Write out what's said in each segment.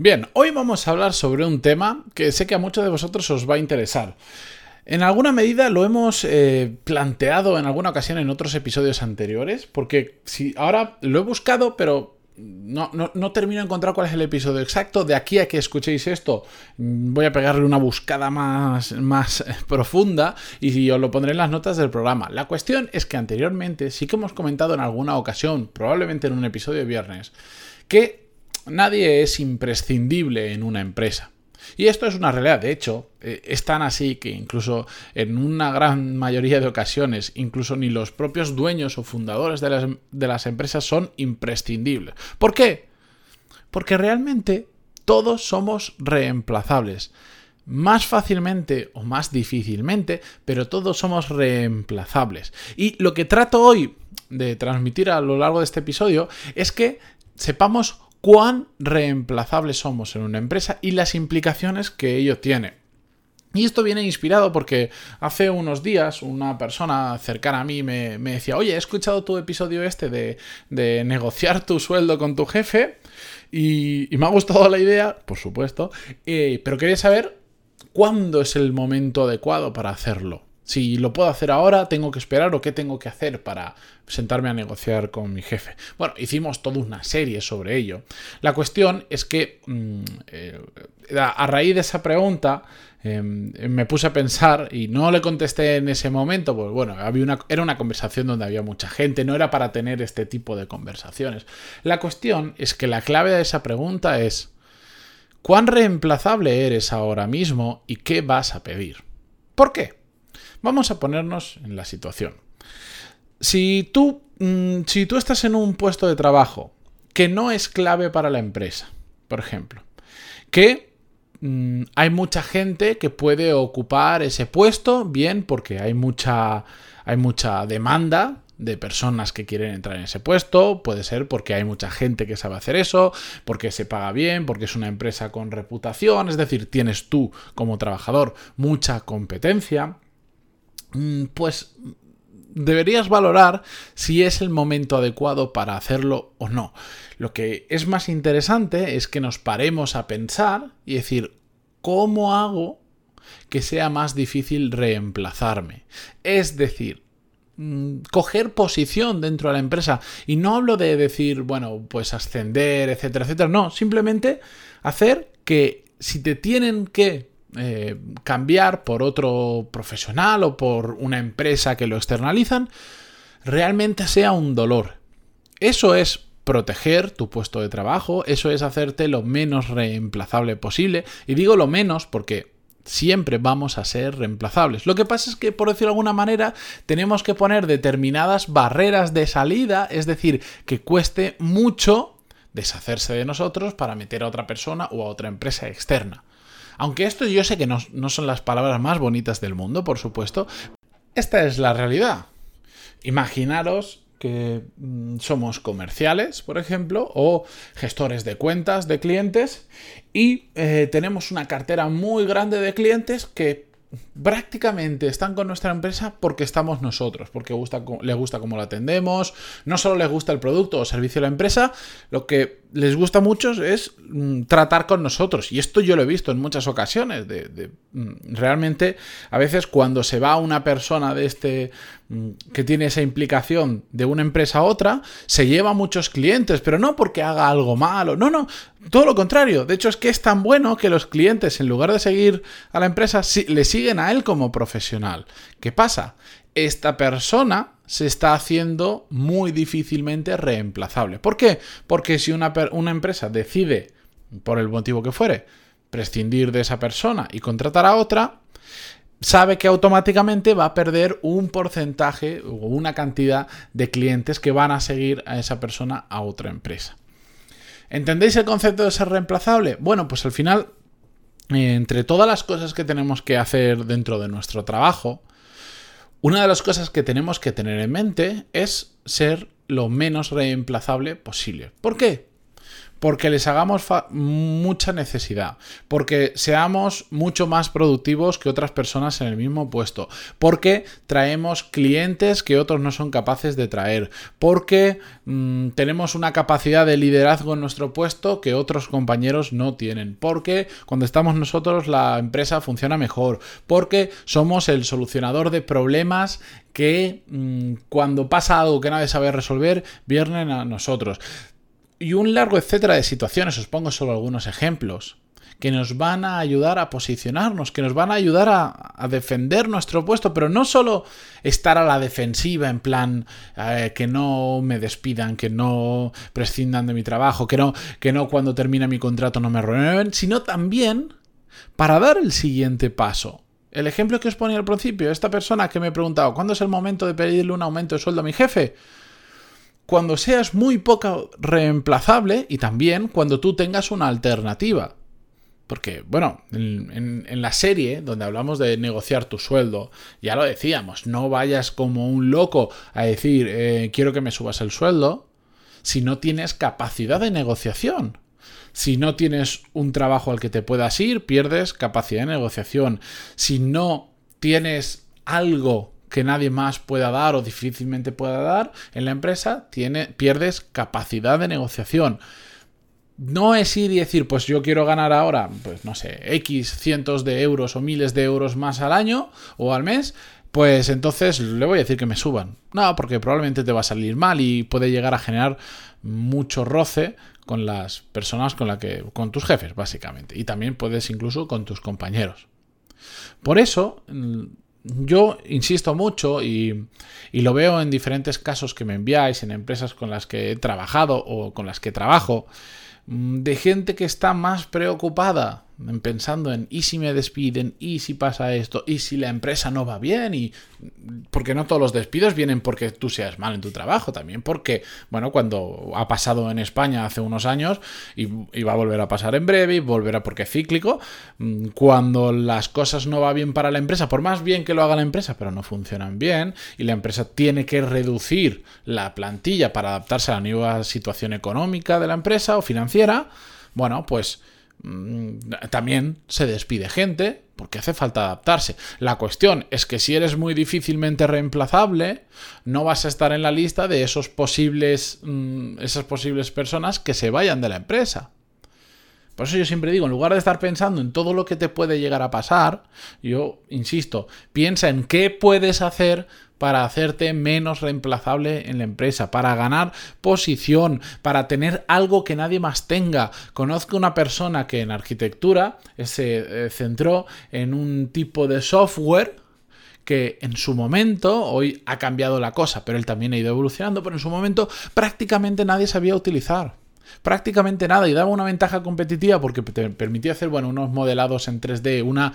Bien, hoy vamos a hablar sobre un tema que sé que a muchos de vosotros os va a interesar. En alguna medida lo hemos eh, planteado en alguna ocasión en otros episodios anteriores, porque si ahora lo he buscado, pero no, no, termino de encontrar cuál es el episodio exacto. De aquí a que escuchéis esto, mm, voy a pegarle una buscada más, más profunda y os lo pondré en las notas del programa. La cuestión es que anteriormente sí que hemos comentado en alguna ocasión, probablemente en un episodio de viernes, que nadie es imprescindible en una empresa. Y esto es una realidad, de hecho, eh, es tan así que incluso en una gran mayoría de ocasiones, incluso ni los propios dueños o fundadores de las, de las empresas son imprescindibles. ¿Por qué? Porque realmente todos somos reemplazables. Más fácilmente o más difícilmente, pero todos somos reemplazables. Y lo que trato hoy de transmitir a lo largo de este episodio es que sepamos cuán reemplazables somos en una empresa y las implicaciones que ello tiene. Y esto viene inspirado porque hace unos días una persona cercana a mí me, decía, oye, he escuchado tu episodio este de, negociar tu sueldo con tu jefe y, me ha gustado la idea, por supuesto, eh, pero quería saber cuándo es el momento adecuado para hacerlo. Si lo puedo hacer ahora, tengo que esperar o qué tengo que hacer para sentarme a negociar con mi jefe. Bueno, hicimos toda una serie sobre ello. La cuestión es que mm, eh, a raíz de esa pregunta em, me puse a pensar y no le contesté en ese momento, pues bueno, había una, era una conversación donde había mucha gente, no era para tener este tipo de conversaciones. La cuestión es que la clave de esa pregunta es, ¿cuán reemplazable eres ahora mismo y qué vas a pedir? ¿Por qué? Vamos a ponernos en la situación. Si tú, mm, si tú estás en un puesto de trabajo que no es clave para la empresa, por ejemplo, que mm, hay mucha gente que puede ocupar ese puesto, bien, porque hay mucha, hay mucha demanda de personas que quieren entrar en ese puesto, puede ser porque hay mucha gente que sabe hacer eso, porque se paga bien, porque es una empresa con reputación, es decir, tienes tú como trabajador mucha competencia. Mm, pues deberías valorar si es el momento adecuado para hacerlo o no. Lo que es más interesante es que nos paremos a pensar y decir, ¿cómo hago que sea más difícil reemplazarme? Es decir, mm, coger posición dentro de la empresa. Y no hablo de decir, bueno, pues ascender, etcétera, etcétera. No, simplemente hacer que si te tienen que eh, cambiar por otro profesional o por una empresa que lo externalizan, realmente sea un dolor. Eso es proteger tu puesto de trabajo, eso es hacerte lo menos reemplazable posible. Y digo lo menos porque siempre vamos a ser reemplazables. Lo que pasa es que, por decirlo de alguna manera, tenemos que poner determinadas barreras de salida, es decir, que cueste mucho deshacerse de nosotros para meter a otra persona o a otra empresa externa. Aunque esto yo sé que no, son las palabras más bonitas del mundo, por supuesto, esta es la realidad. Imaginaros que mm, somos comerciales, por ejemplo, o gestores de cuentas de clientes y eh, tenemos una cartera muy grande de clientes que prácticamente están con nuestra empresa porque estamos nosotros, porque les gusta cómo la atendemos, no solo les gusta el producto o servicio de la empresa, lo que les gusta mucho es mm, tratar con nosotros. Y esto yo lo he visto en muchas ocasiones. De, mm, realmente, a veces cuando se va una persona de este mm, que tiene esa implicación de una empresa a otra, se lleva muchos clientes, pero no porque haga algo malo. No, no. Todo lo contrario. De hecho, es que es tan bueno que los clientes, en lugar de seguir a la empresa, le siguen a él como profesional. ¿Qué pasa? Esta persona se está haciendo muy difícilmente reemplazable. ¿Por qué? Porque si una, empresa decide, por el motivo que fuere, prescindir de esa persona y contratar a otra, sabe que automáticamente va a perder un porcentaje o una cantidad de clientes que van a seguir a esa persona a otra empresa. ¿Entendéis el concepto de ser reemplazable? Bueno, pues al final, eh, entre todas las cosas que tenemos que hacer dentro de nuestro trabajo, una de las cosas que tenemos que tener en mente es ser lo menos reemplazable posible. ¿Por qué? Porque les hagamos mucha necesidad, porque seamos mucho más productivos que otras personas en el mismo puesto, porque traemos clientes que otros no son capaces de traer, porque mm, tenemos una capacidad de liderazgo en nuestro puesto que otros compañeros no tienen, porque cuando estamos nosotros la empresa funciona mejor, porque somos el solucionador de problemas que mm, cuando pasa algo que nadie sabe resolver, vienen a nosotros y un largo etcétera de situaciones, os pongo solo algunos ejemplos, que nos van a ayudar a posicionarnos, que nos van a ayudar a, defender nuestro puesto, pero no solo estar a la defensiva en plan que no me despidan, que no prescindan de mi trabajo, que no, que no cuando termina mi contrato no me renueven, sino también para dar el siguiente paso. El ejemplo que os ponía al principio, esta persona que me ha preguntado, ¿cuándo es el momento de pedirle un aumento de sueldo a mi jefe? Cuando seas muy poco reemplazable y también cuando tú tengas una alternativa. Porque, bueno, en, la serie donde hablamos de negociar tu sueldo, ya lo decíamos, no vayas como un loco a decir, eh, quiero que me subas el sueldo, si no tienes capacidad de negociación. Si no tienes un trabajo al que te puedas ir, pierdes capacidad de negociación. Si no tienes algo que nadie más pueda dar o difícilmente pueda dar en la empresa, tiene, pierdes capacidad de negociación. No es ir y decir, pues yo quiero ganar ahora, pues no sé, X cientos de euros o miles de euros más al año o al mes, pues entonces le voy a decir que me suban. No, porque probablemente te va a salir mal y puede llegar a generar mucho roce con las personas con las que con tus jefes básicamente y también puedes incluso con tus compañeros. Por eso yo insisto mucho y, lo veo en diferentes casos que me enviáis, en empresas con las que he trabajado o con las que trabajo, mm, de gente que está más preocupada pensando en y si me despiden, y si pasa esto, y si la empresa no va bien, y porque no todos los despidos vienen porque tú seas mal en tu trabajo, también porque, bueno, cuando ha pasado en España hace unos años y, va a volver a pasar en breve y volverá porque es cíclico, mm, cuando las cosas no van bien para la empresa, por más bien que lo haga la empresa, pero no funcionan bien, y la empresa tiene que reducir la plantilla para adaptarse a la nueva situación económica de la empresa o financiera, bueno, pues también se despide gente porque hace falta adaptarse. La cuestión es que si eres muy difícilmente reemplazable, no vas a estar en la lista de esos posibles, mm, esas posibles personas que se vayan de la empresa. Por eso yo siempre digo, en lugar de estar pensando en todo lo que te puede llegar a pasar, yo insisto, piensa en qué puedes hacer para hacerte menos reemplazable en la empresa, para ganar posición, para tener algo que nadie más tenga. Conozco una persona que en arquitectura se eh, centró en un tipo de software que en su momento, hoy ha cambiado la cosa, pero él también ha ido evolucionando, pero en su momento prácticamente nadie sabía utilizar prácticamente nada y daba una ventaja competitiva porque te permitía hacer bueno, unos modelados en 3D, una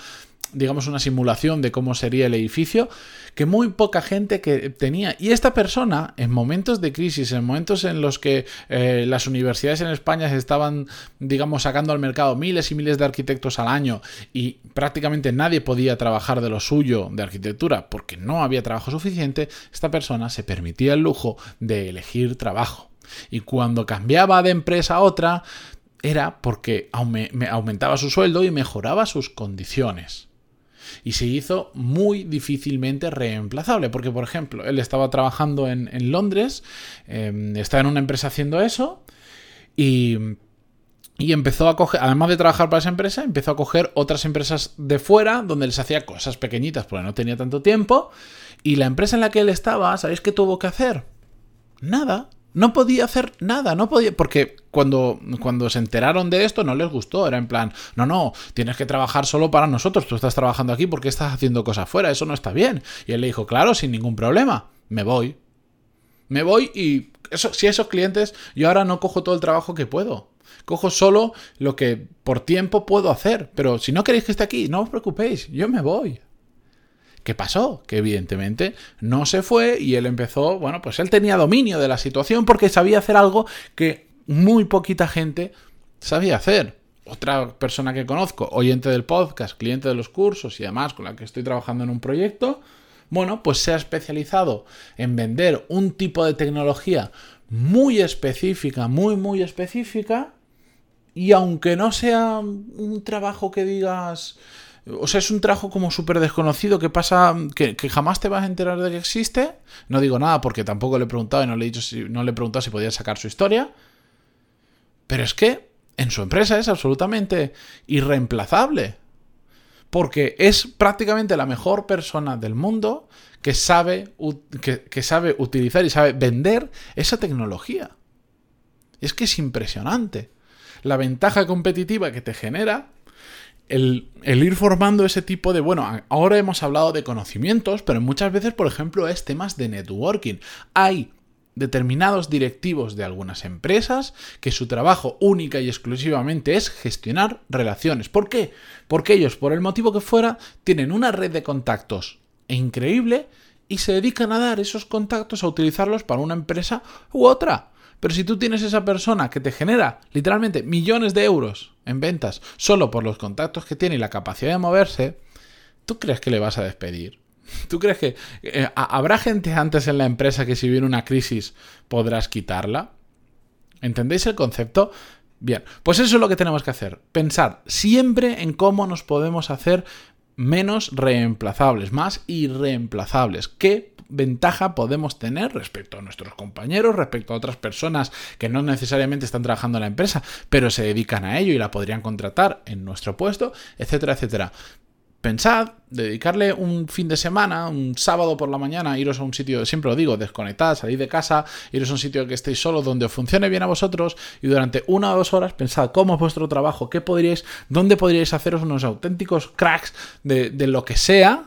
digamos una simulación de cómo sería el edificio que muy poca gente que tenía y esta persona en momentos de crisis en momentos en los que eh, las universidades en España se estaban digamos sacando al mercado miles y miles de arquitectos al año y prácticamente nadie podía trabajar de lo suyo de arquitectura porque no había trabajo suficiente esta persona se permitía el lujo de elegir trabajo y cuando cambiaba de empresa a otra, era porque aumentaba su sueldo y mejoraba sus condiciones. Y se hizo muy difícilmente reemplazable, porque por ejemplo, él estaba trabajando en, Londres, em, estaba en una empresa haciendo eso, y, y empezó a coger, además de trabajar para esa empresa, empezó a coger otras empresas de fuera, donde les hacía cosas pequeñitas, porque no tenía tanto tiempo, y la empresa en la que él estaba, ¿sabéis qué tuvo que hacer? Nada, no podía hacer nada, no podía, porque cuando, cuando se enteraron de esto no les gustó, era en plan, no, no, tienes que trabajar solo para nosotros, tú estás trabajando aquí porque estás haciendo cosas fuera, eso no está bien. Y él le dijo, claro, sin ningún problema, me voy. Me voy y eso, si esos clientes, yo ahora no cojo todo el trabajo que puedo. Cojo solo lo que por tiempo puedo hacer. Pero si no queréis que esté aquí, no os preocupéis, yo me voy. ¿Qué pasó? Que evidentemente no se fue y él empezó, bueno, pues él tenía dominio de la situación porque sabía hacer algo que muy poquita gente sabía hacer. Otra persona que conozco, oyente del podcast, cliente de los cursos y además con la que estoy trabajando en un proyecto, bueno, pues se ha especializado en vender un tipo de tecnología muy específica, muy, muy específica, y aunque no sea un trabajo que digas, o sea, es un trabajo como súper desconocido que pasa, que, jamás te vas a enterar de que existe. No digo nada porque tampoco le he preguntado y no le he, dicho si, no le he preguntado si podía sacar su historia. Pero es que en su empresa es absolutamente irreemplazable. Porque es prácticamente la mejor persona del mundo que sabe, que, sabe utilizar y sabe vender esa tecnología. Es que es impresionante. La ventaja competitiva que te genera el, ir formando ese tipo de, bueno, ahora hemos hablado de conocimientos, pero muchas veces, por ejemplo, es temas de networking. Hay determinados directivos de algunas empresas que su trabajo única y exclusivamente es gestionar relaciones. ¿Por qué? Porque ellos, por el motivo que fuera, tienen una red de contactos increíble y se dedican a dar esos contactos a utilizarlos para una empresa u otra. Pero si tú tienes esa persona que te genera literalmente millones de euros en ventas solo por los contactos que tiene y la capacidad de moverse, ¿tú crees que le vas a despedir? ¿Tú crees que eh, habrá gente antes en la empresa que si viene una crisis podrás quitarla? ¿Entendéis el concepto? Bien, pues eso es lo que tenemos que hacer. Pensar siempre en cómo nos podemos hacer menos reemplazables, más irreemplazables. ¿Qué ventaja podemos tener respecto a nuestros compañeros, respecto a otras personas que no necesariamente están trabajando en la empresa, pero se dedican a ello y la podrían contratar en nuestro puesto, etcétera, etcétera? Pensad, dedicarle un fin de semana, un sábado por la mañana, iros a un sitio, siempre lo digo, desconectad, salir de casa, iros a un sitio que estéis solos, donde os funcione bien a vosotros, y durante una o dos horas pensad cómo es vuestro trabajo, qué podríais, dónde podríais haceros unos auténticos cracks de, de lo que sea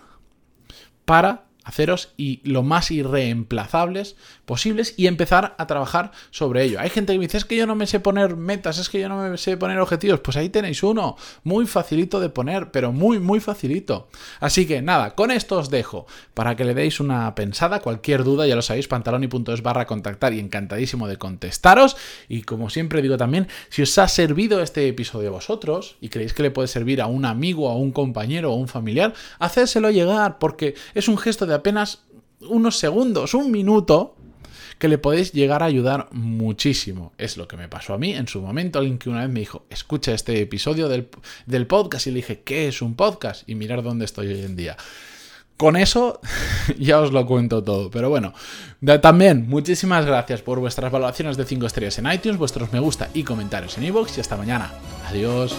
para haceros y lo más irreemplazables posibles y empezar a trabajar sobre ello. Hay gente que me dice, es que yo no me sé poner metas, es que yo no me sé poner objetivos. Pues ahí tenéis uno, muy facilito de poner, pero muy, muy facilito. Así que nada, con esto os dejo para que le deis una pensada. Cualquier duda, ya lo sabéis, pantaloni.es barra contactar y encantadísimo de contestaros. Y como siempre digo también, si os ha servido este episodio a vosotros y creéis que le puede servir a un amigo, a un compañero o a un familiar, hacérselo llegar porque es un gesto de apenas unos segundos, un minuto, que le podéis llegar a ayudar muchísimo. Es lo que me pasó a mí en su momento. Alguien que una vez me dijo, escucha este episodio del, del podcast y le dije, ¿qué es un podcast? Y mirar dónde estoy hoy en día. Con eso ya os lo cuento todo. Pero bueno, también muchísimas gracias por vuestras valoraciones de 5 estrellas en iTunes, vuestros me gusta y comentarios en iVoox y hasta mañana. Adiós.